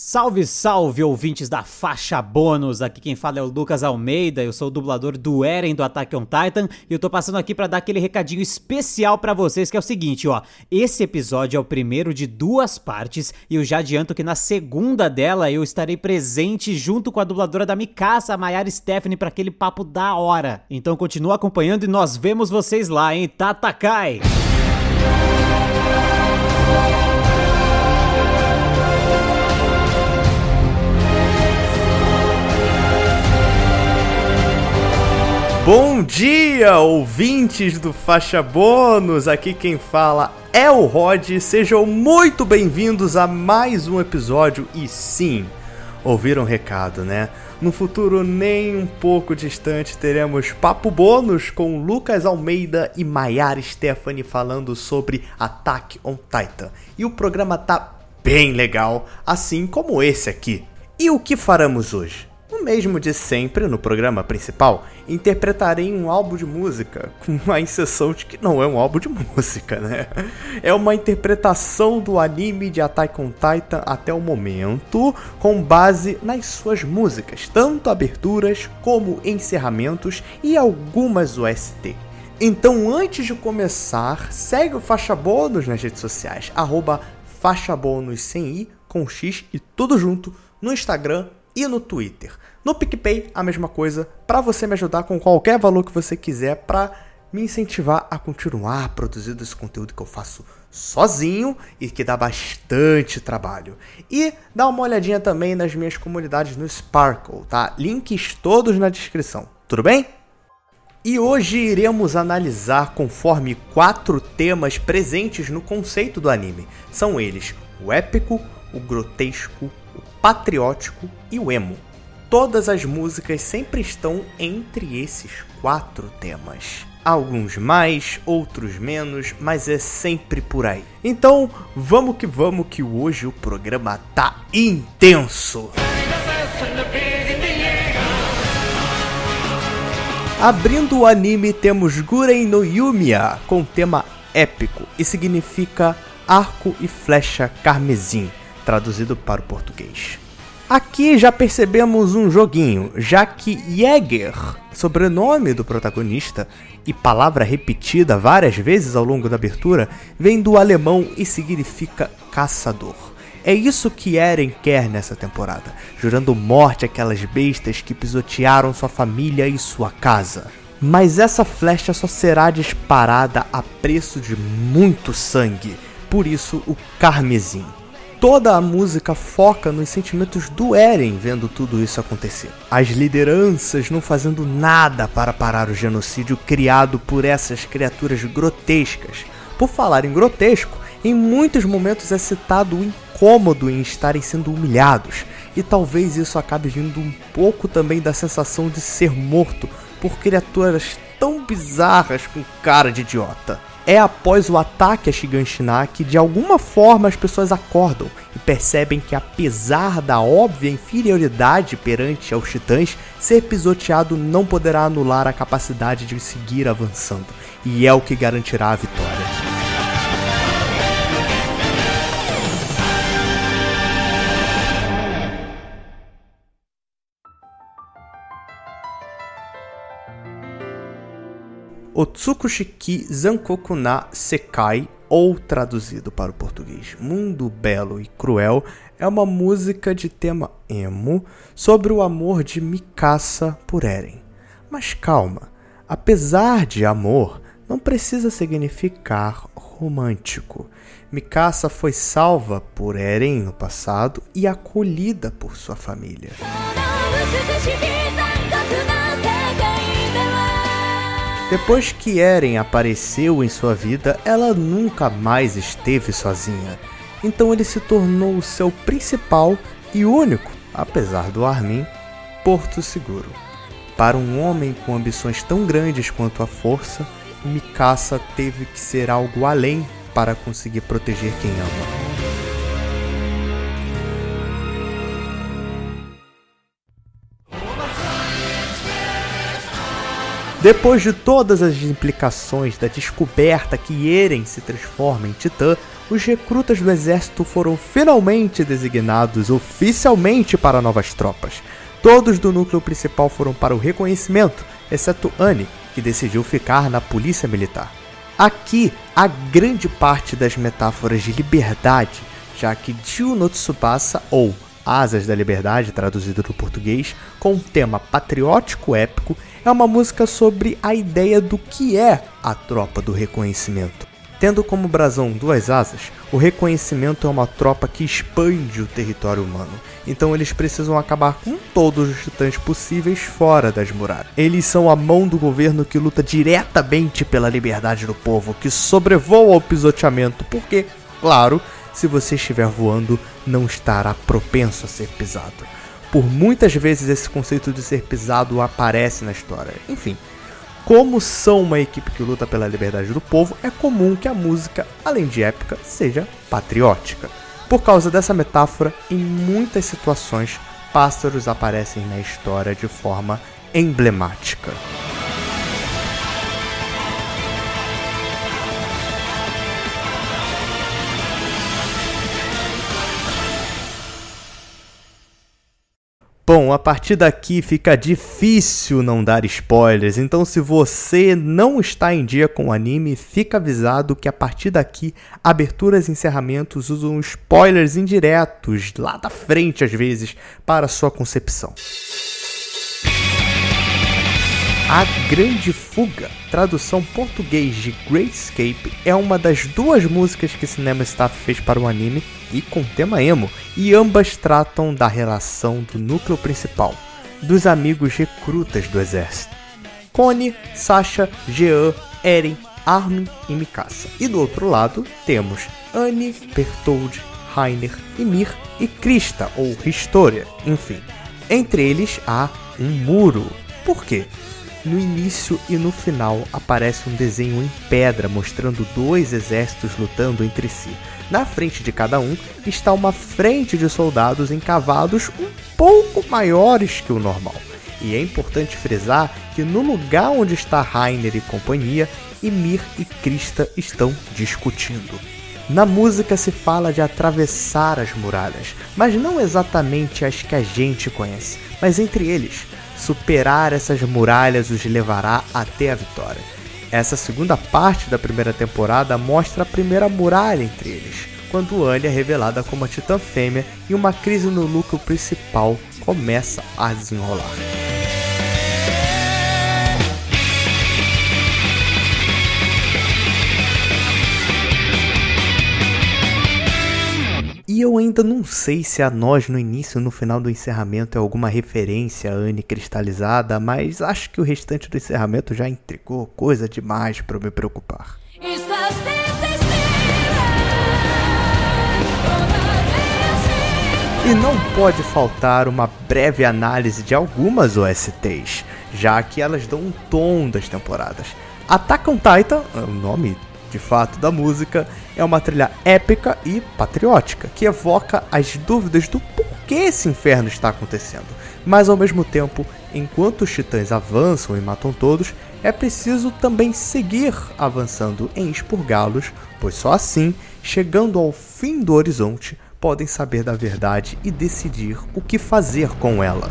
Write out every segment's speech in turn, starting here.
Salve, salve, ouvintes da faixa bônus! Aqui quem fala é o Lucas Almeida, eu sou o dublador do Eren do Attack on Titan e eu tô passando aqui para dar aquele recadinho especial para vocês que é o seguinte, ó. Esse episódio é o primeiro de duas partes e eu já adianto que na segunda dela eu estarei presente junto com a dubladora da Mikasa, a Mayara Stephanie, para aquele papo da hora. Então continua acompanhando e nós vemos vocês lá, hein? Tatakai! Bom dia, ouvintes do Faixa Bônus! Aqui quem fala é o Rod. Sejam muito bem-vindos a mais um episódio. E sim, ouviram o recado, né? No futuro nem um pouco distante teremos papo bônus com Lucas Almeida e Maiara Stephanie falando sobre Attack on Titan. E o programa tá bem legal, assim como esse aqui. E o que faremos hoje? O mesmo de sempre no programa principal, interpretarei um álbum de música, com a exceção de que não é um álbum de música, né? É uma interpretação do anime de Attack on Titan até o momento, com base nas suas músicas, tanto aberturas como encerramentos e algumas OST. Então, antes de começar, segue o Faixa Bônus nas redes sociais, arroba Faixa Bônus sem i, com x e tudo junto, no Instagram e no Twitter. No PicPay, a mesma coisa, para você me ajudar com qualquer valor que você quiser para me incentivar a continuar produzindo esse conteúdo que eu faço sozinho e que dá bastante trabalho. E dá uma olhadinha também nas minhas comunidades no Sparkle, tá? Links todos na descrição. Tudo bem? E hoje iremos analisar conforme quatro temas presentes no conceito do anime. São eles: o épico, o grotesco, patriótico e o emo. Todas as músicas sempre estão entre esses quatro temas. Alguns mais, outros menos, mas é sempre por aí. Então, vamos que vamos que hoje o programa tá intenso. Abrindo o anime temos Guren no Yumiya com tema épico e significa arco e flecha carmesim traduzido para o português. Aqui já percebemos um joguinho, já que Jäger, sobrenome do protagonista e palavra repetida várias vezes ao longo da abertura, vem do alemão e significa caçador. É isso que Eren quer nessa temporada, jurando morte àquelas bestas que pisotearam sua família e sua casa. Mas essa flecha só será disparada a preço de muito sangue, por isso o carmesim toda a música foca nos sentimentos do Eren vendo tudo isso acontecer. As lideranças não fazendo nada para parar o genocídio criado por essas criaturas grotescas. Por falar em grotesco, em muitos momentos é citado o incômodo em estarem sendo humilhados, e talvez isso acabe vindo um pouco também da sensação de ser morto por criaturas tão bizarras com cara de idiota é após o ataque a Shiganshina que de alguma forma as pessoas acordam e percebem que apesar da óbvia inferioridade perante aos titãs, ser pisoteado não poderá anular a capacidade de seguir avançando, e é o que garantirá a vitória. Otsukushiki Zankoku na Sekai, ou traduzido para o português Mundo Belo e Cruel, é uma música de tema emo sobre o amor de Mikasa por Eren. Mas calma, apesar de amor, não precisa significar romântico. Mikasa foi salva por Eren no passado e acolhida por sua família. Depois que Eren apareceu em sua vida, ela nunca mais esteve sozinha. Então ele se tornou o seu principal e único, apesar do Armin, porto seguro. Para um homem com ambições tão grandes quanto a força, Mikasa teve que ser algo além para conseguir proteger quem ama. Depois de todas as implicações da descoberta que Eren se transforma em Titã, os recrutas do exército foram finalmente designados oficialmente para novas tropas. Todos do núcleo principal foram para o reconhecimento, exceto Anne, que decidiu ficar na polícia militar. Aqui, a grande parte das metáforas de liberdade, já que Jiu no Tsubasa, ou Asas da Liberdade, traduzido do português, com um tema patriótico épico, é uma música sobre a ideia do que é a tropa do reconhecimento. Tendo como brasão duas asas, o reconhecimento é uma tropa que expande o território humano, então eles precisam acabar com todos os titãs possíveis fora das muralhas. Eles são a mão do governo que luta diretamente pela liberdade do povo, que sobrevoa ao pisoteamento, porque, claro, se você estiver voando, não estará propenso a ser pisado. Por muitas vezes esse conceito de ser pisado aparece na história. Enfim, como são uma equipe que luta pela liberdade do povo, é comum que a música, além de épica, seja patriótica. Por causa dessa metáfora, em muitas situações, pássaros aparecem na história de forma emblemática. Bom, a partir daqui fica difícil não dar spoilers, então se você não está em dia com o anime, fica avisado que a partir daqui, aberturas e encerramentos usam spoilers indiretos, lá da frente às vezes, para sua concepção. A Grande Fuga, tradução português de Great Escape, é uma das duas músicas que Cinema Staff fez para o anime e com tema emo, e ambas tratam da relação do núcleo principal, dos amigos recrutas do exército. Connie, Sasha, Jean, Eren, Armin e Mikasa. E do outro lado temos Annie, Bertold, Rainer, Ymir e Krista, ou Historia, enfim. Entre eles há um muro. Por quê? No início e no final aparece um desenho em pedra mostrando dois exércitos lutando entre si. Na frente de cada um está uma frente de soldados encavados um pouco maiores que o normal. E é importante frisar que no lugar onde está Rainer e companhia, Ymir e Krista estão discutindo. Na música se fala de atravessar as muralhas, mas não exatamente as que a gente conhece, mas entre eles Superar essas muralhas os levará até a vitória. Essa segunda parte da primeira temporada mostra a primeira muralha entre eles, quando Anya é revelada como a Titã Fêmea e uma crise no núcleo principal começa a desenrolar. Eu ainda não sei se a nós no início e no final do encerramento é alguma referência a Anne cristalizada, mas acho que o restante do encerramento já entregou coisa demais para me preocupar. E não pode faltar uma breve análise de algumas OSTs, já que elas dão um tom das temporadas. Attack on Titan, é o nome de fato, da música é uma trilha épica e patriótica, que evoca as dúvidas do porquê esse inferno está acontecendo. Mas ao mesmo tempo, enquanto os titãs avançam e matam todos, é preciso também seguir avançando em expurgá-los, pois só assim, chegando ao fim do horizonte, podem saber da verdade e decidir o que fazer com ela.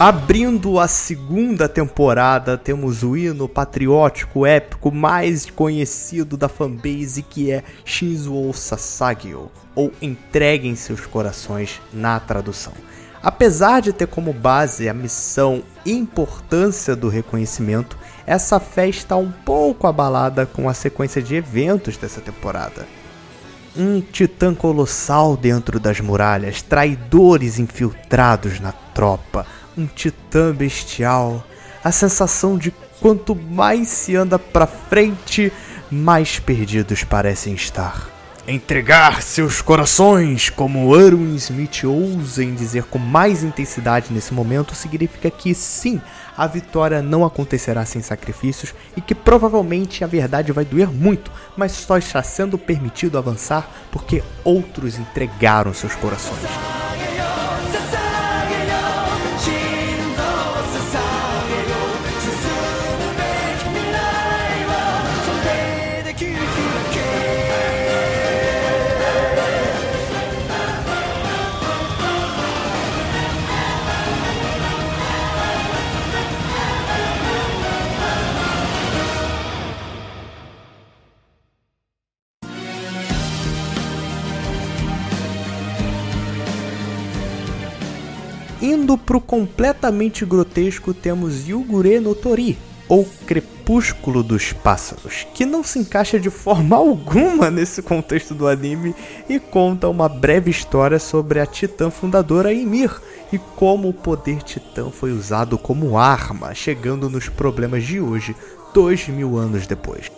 Abrindo a segunda temporada, temos o hino patriótico épico mais conhecido da fanbase que é Shinzo Sasagyo, ou Entreguem seus corações na tradução. Apesar de ter como base a missão e importância do reconhecimento, essa fé está um pouco abalada com a sequência de eventos dessa temporada. Um titã colossal dentro das muralhas, traidores infiltrados na tropa, um titã bestial. A sensação de quanto mais se anda para frente, mais perdidos parecem estar. entregar seus corações, como Erwin Smith ousa em dizer com mais intensidade nesse momento, significa que sim, a vitória não acontecerá sem sacrifícios e que provavelmente a verdade vai doer muito, mas só está sendo permitido avançar porque outros entregaram seus corações. Indo pro completamente grotesco, temos Yugure no Tori, ou Crepúsculo dos Pássaros, que não se encaixa de forma alguma nesse contexto do anime e conta uma breve história sobre a titã fundadora Ymir e como o poder titã foi usado como arma, chegando nos problemas de hoje, dois mil anos depois.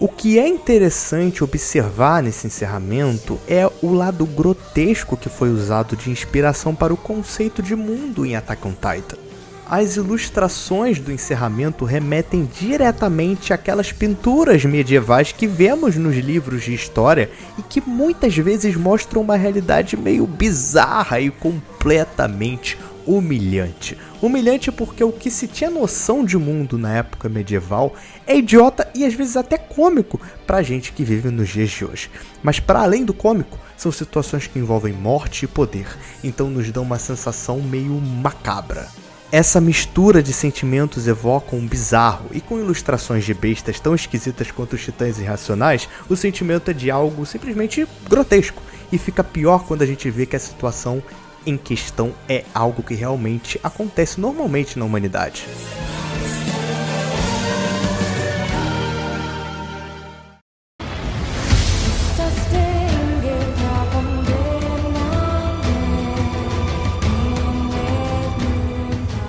O que é interessante observar nesse encerramento é o lado grotesco que foi usado de inspiração para o conceito de mundo em Attack on Titan. As ilustrações do encerramento remetem diretamente àquelas pinturas medievais que vemos nos livros de história e que muitas vezes mostram uma realidade meio bizarra e completamente humilhante. Humilhante porque o que se tinha noção de mundo na época medieval é idiota e às vezes até cômico pra gente que vive nos dias de hoje. Mas para além do cômico, são situações que envolvem morte e poder, então nos dão uma sensação meio macabra. Essa mistura de sentimentos evoca um bizarro, e com ilustrações de bestas tão esquisitas quanto os titãs irracionais, o sentimento é de algo simplesmente grotesco, e fica pior quando a gente vê que a situação em questão é algo que realmente acontece normalmente na humanidade.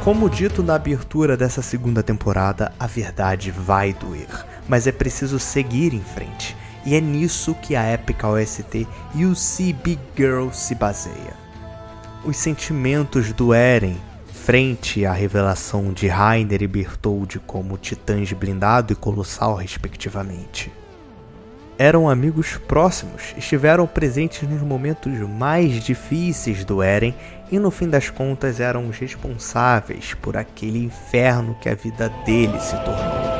Como dito na abertura dessa segunda temporada, a verdade vai doer, mas é preciso seguir em frente. E é nisso que a épica OST You See Big Girl se baseia os sentimentos do Eren frente à revelação de Rainer e Bertoldi como titãs blindado e colossal, respectivamente. Eram amigos próximos, estiveram presentes nos momentos mais difíceis do Eren e no fim das contas eram os responsáveis por aquele inferno que a vida dele se tornou.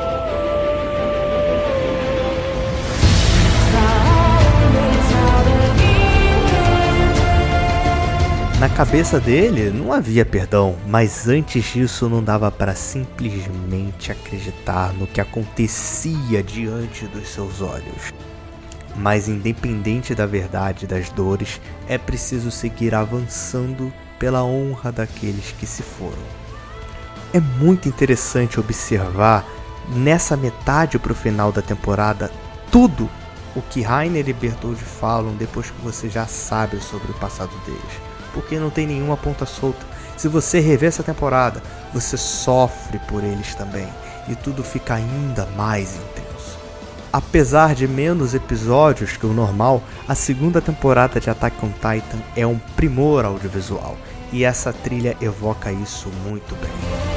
Na cabeça dele não havia perdão, mas antes disso não dava para simplesmente acreditar no que acontecia diante dos seus olhos. Mas independente da verdade das dores, é preciso seguir avançando pela honra daqueles que se foram. É muito interessante observar nessa metade para o final da temporada tudo o que Rainer e Bertoldi falam depois que você já sabe sobre o passado deles porque não tem nenhuma ponta solta. Se você rever essa temporada, você sofre por eles também e tudo fica ainda mais intenso. Apesar de menos episódios que o normal, a segunda temporada de Attack on Titan é um primor audiovisual e essa trilha evoca isso muito bem.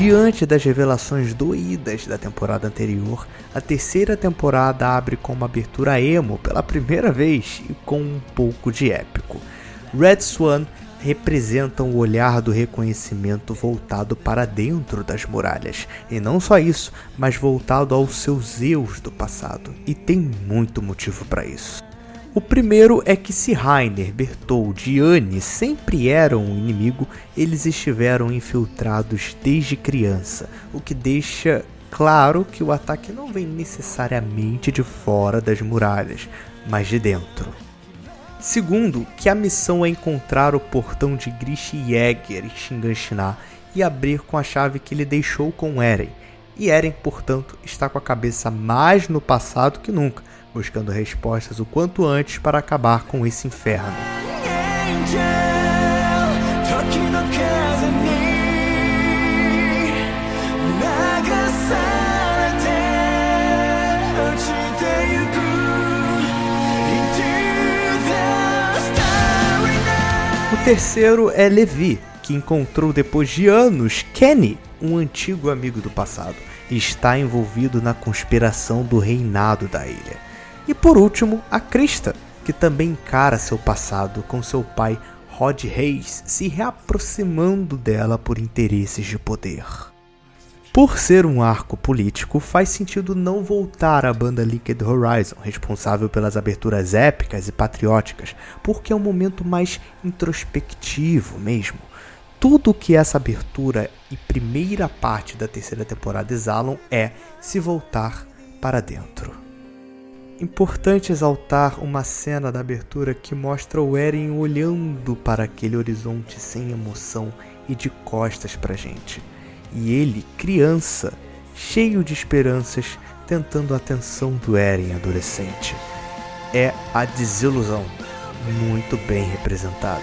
Diante das revelações doídas da temporada anterior, a terceira temporada abre com uma abertura emo pela primeira vez e com um pouco de épico. Red Swan representa o olhar do reconhecimento voltado para dentro das muralhas, e não só isso, mas voltado aos seus eus do passado, e tem muito motivo para isso. O primeiro é que se Rainer, Bertold e Anne sempre eram um inimigo, eles estiveram infiltrados desde criança, o que deixa claro que o ataque não vem necessariamente de fora das muralhas, mas de dentro. Segundo, que a missão é encontrar o portão de Grish Jäger em Shinganshina e abrir com a chave que ele deixou com Eren. E Eren, portanto, está com a cabeça mais no passado que nunca, buscando respostas o quanto antes para acabar com esse inferno. O terceiro é Levi, que encontrou depois de anos Kenny, um antigo amigo do passado, e está envolvido na conspiração do reinado da ilha. E por último, a Krista, que também encara seu passado com seu pai Rod Reis se reaproximando dela por interesses de poder. Por ser um arco político, faz sentido não voltar à banda Liquid Horizon, responsável pelas aberturas épicas e patrióticas, porque é um momento mais introspectivo mesmo. Tudo que essa abertura e primeira parte da terceira temporada exalam é se voltar para dentro. Importante exaltar uma cena da abertura que mostra o Eren olhando para aquele horizonte sem emoção e de costas pra gente e ele, criança, cheio de esperanças, tentando a atenção do Eren adolescente. É a desilusão muito bem representada.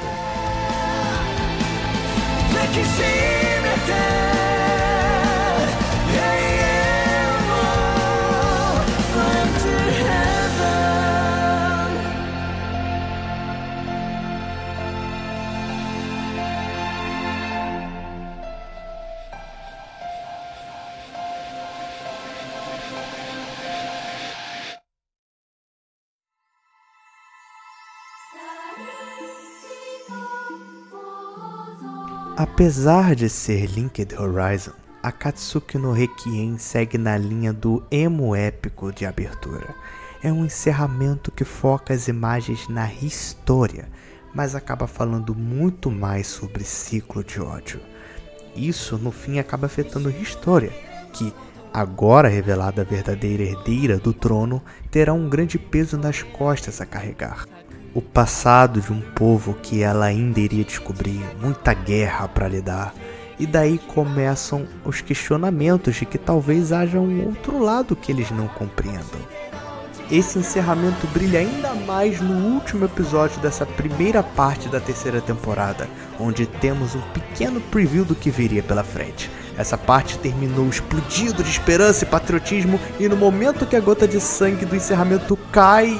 Apesar de ser Linked Horizon, Akatsuki no Requiem segue na linha do emo épico de abertura. É um encerramento que foca as imagens na história, mas acaba falando muito mais sobre ciclo de ódio. Isso no fim acaba afetando história, que, agora revelada a verdadeira herdeira do trono, terá um grande peso nas costas a carregar o passado de um povo que ela ainda iria descobrir, muita guerra para lidar. E daí começam os questionamentos de que talvez haja um outro lado que eles não compreendam. Esse encerramento brilha ainda mais no último episódio dessa primeira parte da terceira temporada, onde temos um pequeno preview do que viria pela frente. Essa parte terminou explodido de esperança e patriotismo, e no momento que a gota de sangue do encerramento cai,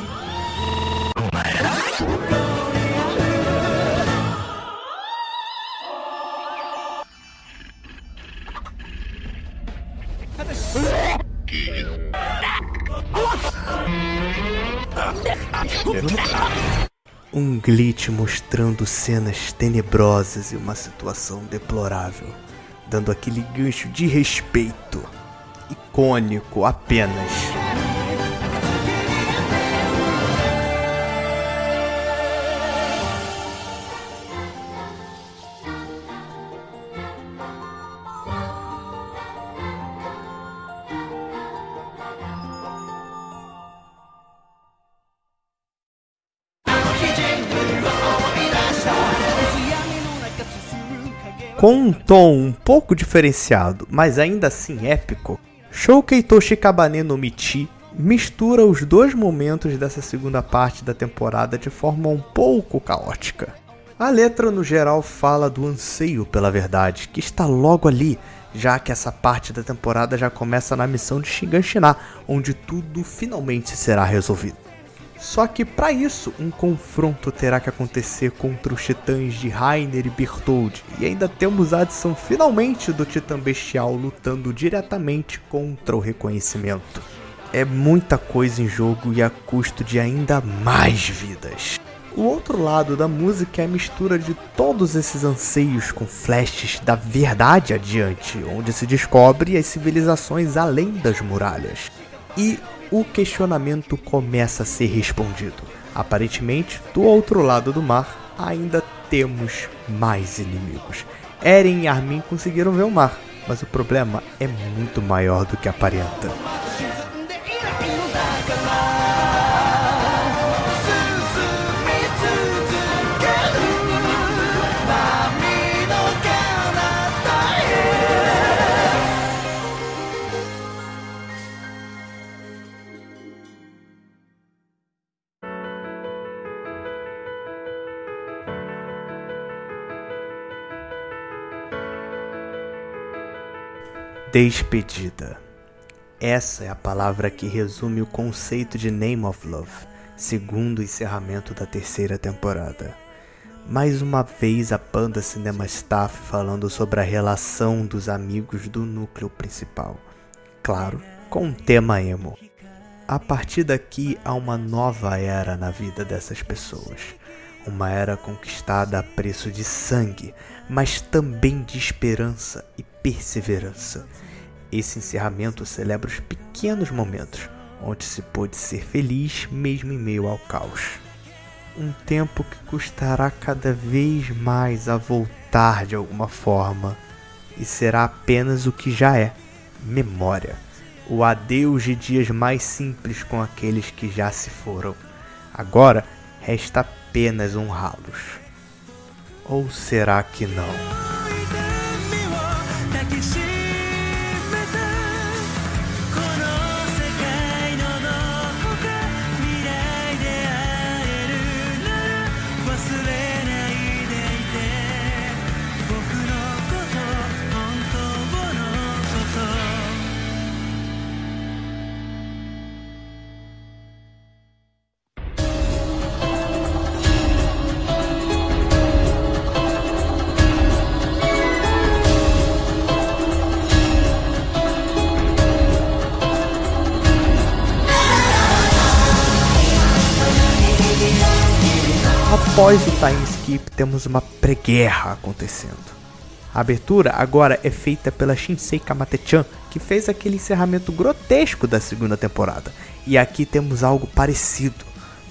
Um glitch mostrando cenas tenebrosas e uma situação deplorável, dando aquele gancho de respeito, icônico apenas. Com um tom um pouco diferenciado, mas ainda assim épico, Shoukei Toshikabane no Michi mistura os dois momentos dessa segunda parte da temporada de forma um pouco caótica. A letra no geral fala do anseio pela verdade, que está logo ali, já que essa parte da temporada já começa na missão de Shiganshina, onde tudo finalmente será resolvido. Só que para isso, um confronto terá que acontecer contra os titãs de Rainer e Berthold, e ainda temos a adição finalmente do titã bestial lutando diretamente contra o reconhecimento. É muita coisa em jogo e a custo de ainda mais vidas. O outro lado da música é a mistura de todos esses anseios com flashes da verdade adiante, onde se descobre as civilizações além das muralhas. E o questionamento começa a ser respondido. Aparentemente, do outro lado do mar, ainda temos mais inimigos. Eren e Armin conseguiram ver o mar, mas o problema é muito maior do que aparenta. Despedida. Essa é a palavra que resume o conceito de Name of Love, segundo o encerramento da terceira temporada. Mais uma vez a banda Cinema Staff falando sobre a relação dos amigos do núcleo principal. Claro, com um tema emo. A partir daqui há uma nova era na vida dessas pessoas. Uma era conquistada a preço de sangue, mas também de esperança e perseverança. Esse encerramento celebra os pequenos momentos onde se pôde ser feliz mesmo em meio ao caos. Um tempo que custará cada vez mais a voltar de alguma forma e será apenas o que já é: memória. O adeus de dias mais simples com aqueles que já se foram. Agora resta apenas honrá-los. Ou será que não? Após o time skip, temos uma pré-guerra acontecendo. A abertura agora é feita pela Shinsei Kamate-chan, que fez aquele encerramento grotesco da segunda temporada. E aqui temos algo parecido,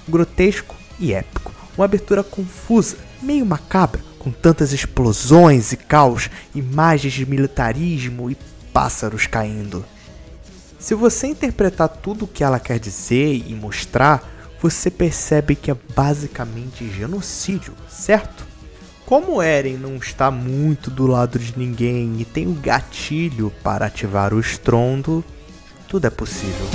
grotesco e épico. Uma abertura confusa, meio macabra, com tantas explosões e caos, imagens de militarismo e pássaros caindo. Se você interpretar tudo o que ela quer dizer e mostrar, você percebe que é basicamente genocídio, certo? Como Eren não está muito do lado de ninguém e tem o gatilho para ativar o estrondo, tudo é possível.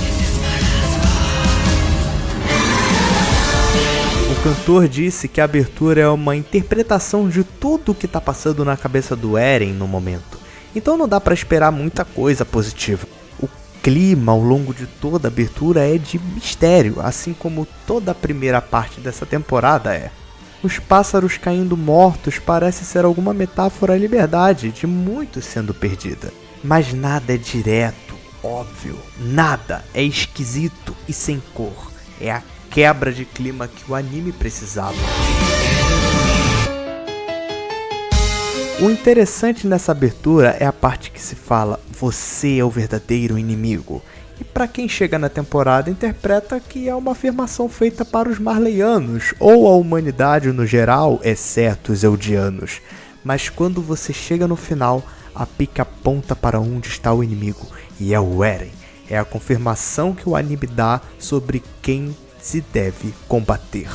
O cantor disse que a abertura é uma interpretação de tudo o que está passando na cabeça do Eren no momento. Então não dá para esperar muita coisa positiva clima ao longo de toda a abertura é de mistério, assim como toda a primeira parte dessa temporada é. Os pássaros caindo mortos parece ser alguma metáfora à liberdade de muitos sendo perdida. Mas nada é direto, óbvio, nada é esquisito e sem cor. É a quebra de clima que o anime precisava. O interessante nessa abertura é a parte que se fala: você é o verdadeiro inimigo. E para quem chega na temporada interpreta que é uma afirmação feita para os marleianos ou a humanidade no geral, exceto os eldianos. Mas quando você chega no final, a pica aponta para onde está o inimigo e é o Eren. É a confirmação que o anime dá sobre quem se deve combater.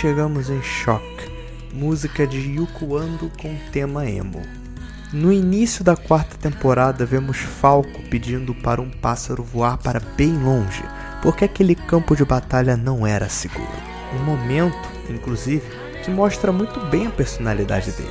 Chegamos em Shock, música de Yuko Ando com tema emo. No início da quarta temporada, vemos Falco pedindo para um pássaro voar para bem longe, porque aquele campo de batalha não era seguro. Um momento, inclusive, que mostra muito bem a personalidade dele.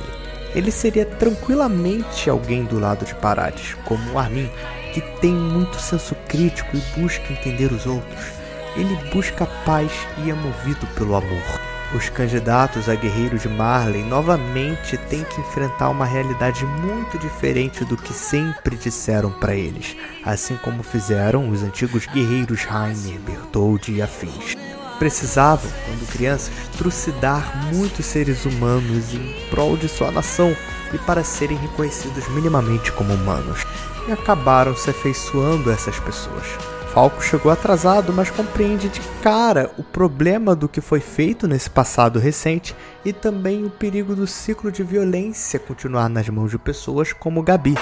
Ele seria tranquilamente alguém do lado de Parades, como o Armin, que tem muito senso crítico e busca entender os outros ele busca paz e é movido pelo amor. Os candidatos a guerreiros de Marley novamente têm que enfrentar uma realidade muito diferente do que sempre disseram para eles, assim como fizeram os antigos guerreiros Rainer, Bertoldi e afins. Precisavam, quando crianças, trucidar muitos seres humanos em prol de sua nação e para serem reconhecidos minimamente como humanos, e acabaram se afeiçoando a essas pessoas. Falco chegou atrasado, mas compreende de cara o problema do que foi feito nesse passado recente e também o perigo do ciclo de violência continuar nas mãos de pessoas como Gabi.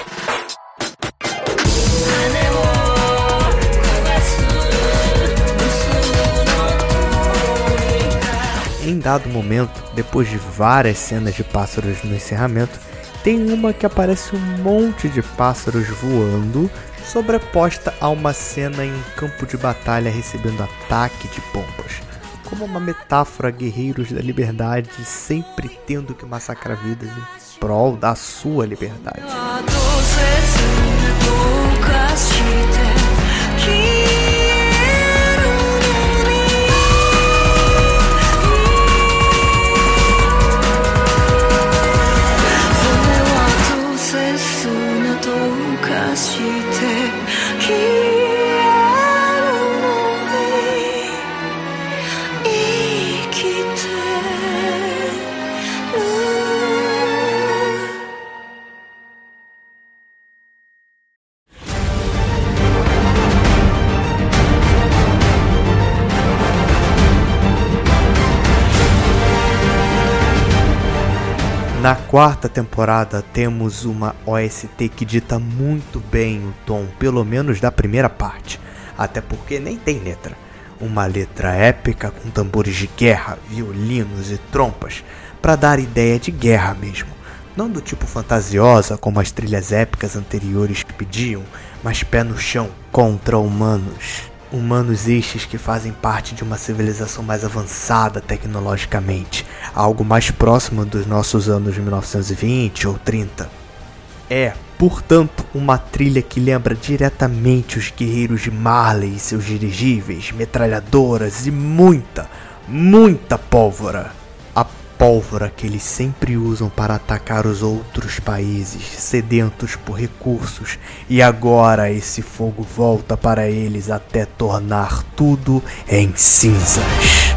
Em dado momento, depois de várias cenas de pássaros no encerramento, tem uma que aparece um monte de pássaros voando sobreposta a uma cena em um campo de batalha recebendo ataque de bombas. Como uma metáfora guerreiros da liberdade sempre tendo que massacrar vidas em prol da sua liberdade. Na quarta temporada temos uma OST que dita muito bem o tom, pelo menos da primeira parte, até porque nem tem letra. Uma letra épica com tambores de guerra, violinos e trompas, para dar ideia de guerra mesmo. Não do tipo fantasiosa como as trilhas épicas anteriores que pediam, mas pé no chão contra humanos humanos estes que fazem parte de uma civilização mais avançada tecnologicamente, algo mais próximo dos nossos anos 1920 ou 30. É, portanto, uma trilha que lembra diretamente os guerreiros de Marley e seus dirigíveis, metralhadoras e muita, muita pólvora pólvora que eles sempre usam para atacar os outros países sedentos por recursos, e agora esse fogo volta para eles até tornar tudo em cinzas.